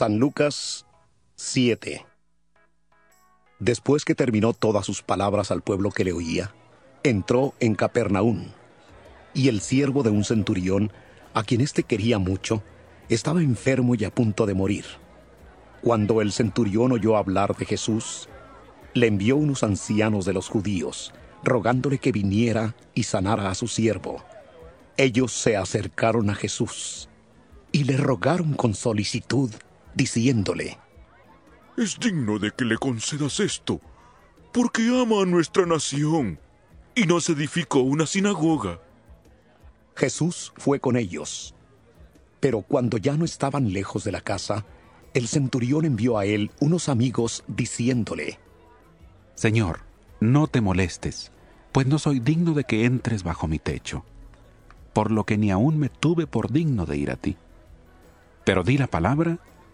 San Lucas 7 Después que terminó todas sus palabras al pueblo que le oía, entró en Capernaum, y el siervo de un centurión, a quien éste quería mucho, estaba enfermo y a punto de morir. Cuando el centurión oyó hablar de Jesús, le envió unos ancianos de los judíos, rogándole que viniera y sanara a su siervo. Ellos se acercaron a Jesús y le rogaron con solicitud diciéndole, Es digno de que le concedas esto, porque ama a nuestra nación y nos edificó una sinagoga. Jesús fue con ellos. Pero cuando ya no estaban lejos de la casa, el centurión envió a él unos amigos diciéndole, Señor, no te molestes, pues no soy digno de que entres bajo mi techo, por lo que ni aún me tuve por digno de ir a ti. Pero di la palabra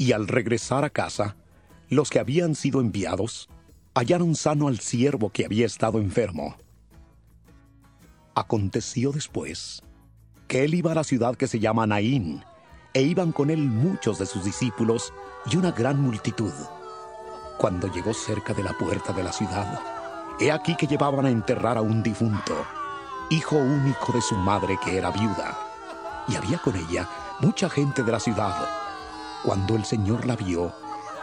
Y al regresar a casa, los que habían sido enviados hallaron sano al siervo que había estado enfermo. Aconteció después que él iba a la ciudad que se llama Naín, e iban con él muchos de sus discípulos y una gran multitud. Cuando llegó cerca de la puerta de la ciudad, he aquí que llevaban a enterrar a un difunto, hijo único de su madre que era viuda, y había con ella mucha gente de la ciudad. Cuando el Señor la vio,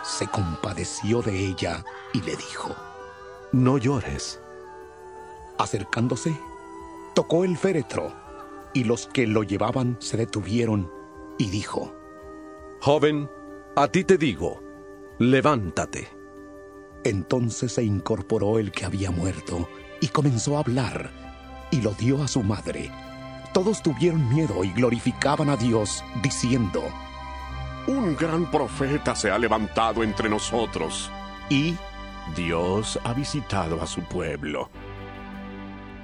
se compadeció de ella y le dijo, No llores. Acercándose, tocó el féretro, y los que lo llevaban se detuvieron, y dijo, Joven, a ti te digo, levántate. Entonces se incorporó el que había muerto, y comenzó a hablar, y lo dio a su madre. Todos tuvieron miedo y glorificaban a Dios, diciendo, Un gran profeta se ha levantado entre nosotros, y Dios ha visitado a su pueblo.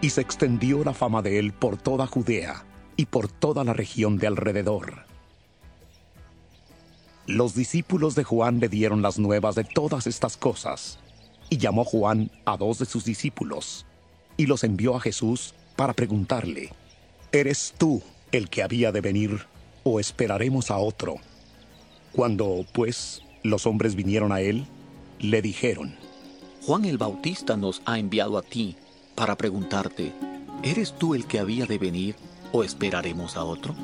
y se extendió la fama de él por toda Judea y por toda la región de alrededor. Los discípulos de Juan le dieron las nuevas de todas estas cosas, y llamó Juan a dos de sus discípulos, y los envió a Jesús para preguntarle, ¿Eres tú el que había de venir, o esperaremos a otro? Cuando, pues, los hombres vinieron a él, le dijeron, Juan el Bautista nos ha enviado a ti para preguntarte, ¿eres tú el que había de venir o esperaremos a otro?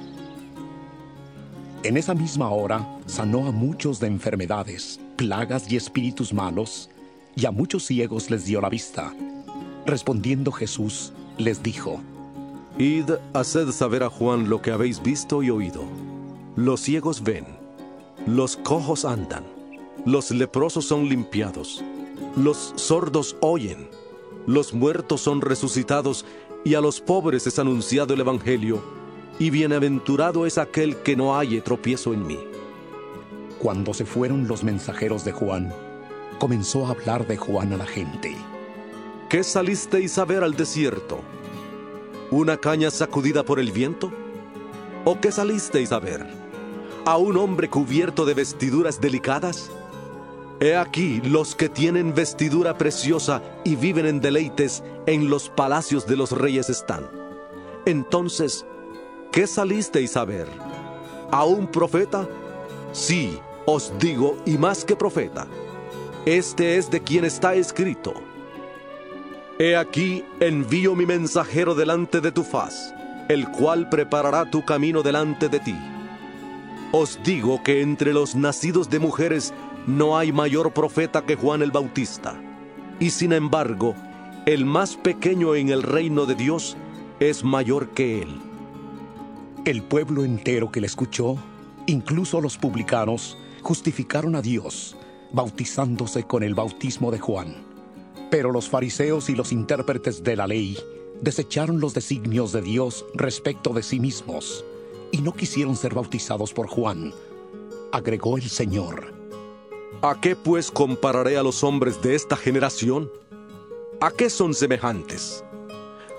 En esa misma hora sanó a muchos de enfermedades, plagas y espíritus malos, y a muchos ciegos les dio la vista. Respondiendo Jesús, les dijo, Id, haced saber a Juan lo que habéis visto y oído. Los ciegos ven, los cojos andan, los leprosos son limpiados, los sordos oyen, los muertos son resucitados, y a los pobres es anunciado el Evangelio, y bienaventurado es aquel que no halle tropiezo en mí. Cuando se fueron los mensajeros de Juan, comenzó a hablar de Juan a la gente. ¿Qué salisteis a ver al desierto? ¿Una caña sacudida por el viento? ¿O qué salisteis a ver? ¿A un hombre cubierto de vestiduras delicadas? He aquí los que tienen vestidura preciosa y viven en deleites en los palacios de los reyes están. Entonces, ¿qué salisteis a ver? ¿A un profeta? Sí, os digo, y más que profeta. Este es de quien está escrito. He aquí envío mi mensajero delante de tu faz, el cual preparará tu camino delante de ti. Os digo que entre los nacidos de mujeres no hay mayor profeta que Juan el Bautista. Y sin embargo, el más pequeño en el reino de Dios es mayor que él. El pueblo entero que le escuchó, incluso los publicanos, justificaron a Dios, bautizándose con el bautismo de Juan. Pero los fariseos y los intérpretes de la ley desecharon los designios de Dios respecto de sí mismos y no quisieron ser bautizados por Juan. Agregó el Señor. ¿A qué pues compararé a los hombres de esta generación? ¿A qué son semejantes?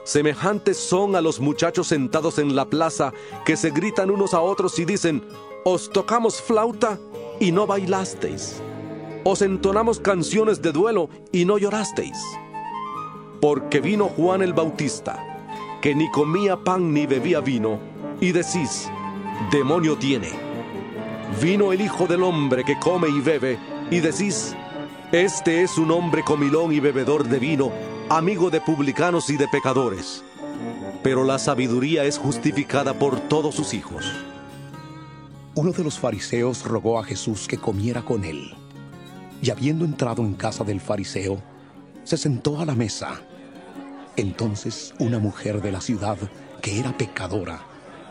Semejantes son a los muchachos sentados en la plaza que se gritan unos a otros y dicen, os tocamos flauta y no bailasteis. Os entonamos canciones de duelo y no llorasteis. Porque vino Juan el Bautista, que ni comía pan ni bebía vino, y decís, demonio tiene. Vino el Hijo del Hombre que come y bebe, y decís, este es un hombre comilón y bebedor de vino, amigo de publicanos y de pecadores. Pero la sabiduría es justificada por todos sus hijos. Uno de los fariseos rogó a Jesús que comiera con él. Y habiendo entrado en casa del fariseo, se sentó a la mesa. Entonces una mujer de la ciudad, que era pecadora,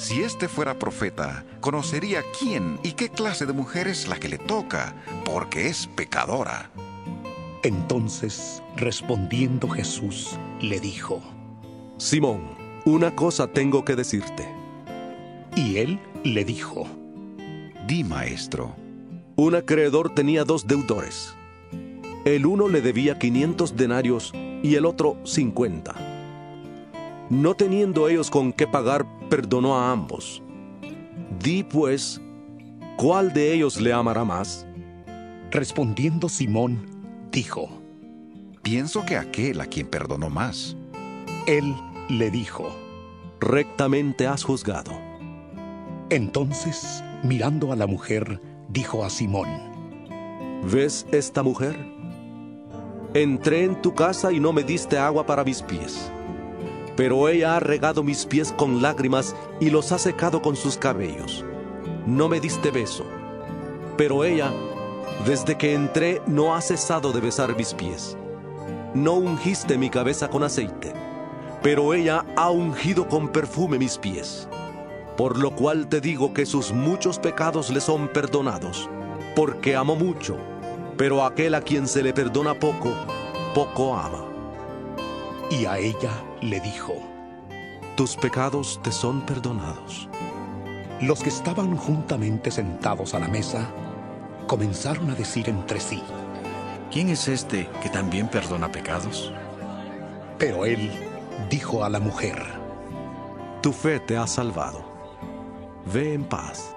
Si este fuera profeta, conocería quién y qué clase de mujer es la que le toca, porque es pecadora. Entonces, respondiendo Jesús, le dijo, Simón, una cosa tengo que decirte. Y él le dijo, Di, maestro. Un acreedor tenía dos deudores. El uno le debía 500 denarios y el otro 50. No teniendo ellos con qué pagar, perdonó a ambos. Di pues, ¿cuál de ellos le amará más? Respondiendo Simón, dijo, Pienso que aquel a quien perdonó más. Él le dijo, Rectamente has juzgado. Entonces, mirando a la mujer, dijo a Simón, ¿Ves esta mujer? Entré en tu casa y no me diste agua para mis pies. Pero ella ha regado mis pies con lágrimas y los ha secado con sus cabellos. No me diste beso. Pero ella, desde que entré, no ha cesado de besar mis pies. No ungiste mi cabeza con aceite, pero ella ha ungido con perfume mis pies. Por lo cual te digo que sus muchos pecados le son perdonados, porque amó mucho, pero aquel a quien se le perdona poco, poco ama. y a ella le dijo, Tus pecados te son perdonados. los que estaban juntamente sentados a la mesa comenzaron a decir entre sí, ¿Quién es este que también perdona pecados? pero él dijo a la mujer, Tu fe te ha salvado. Ve en paz.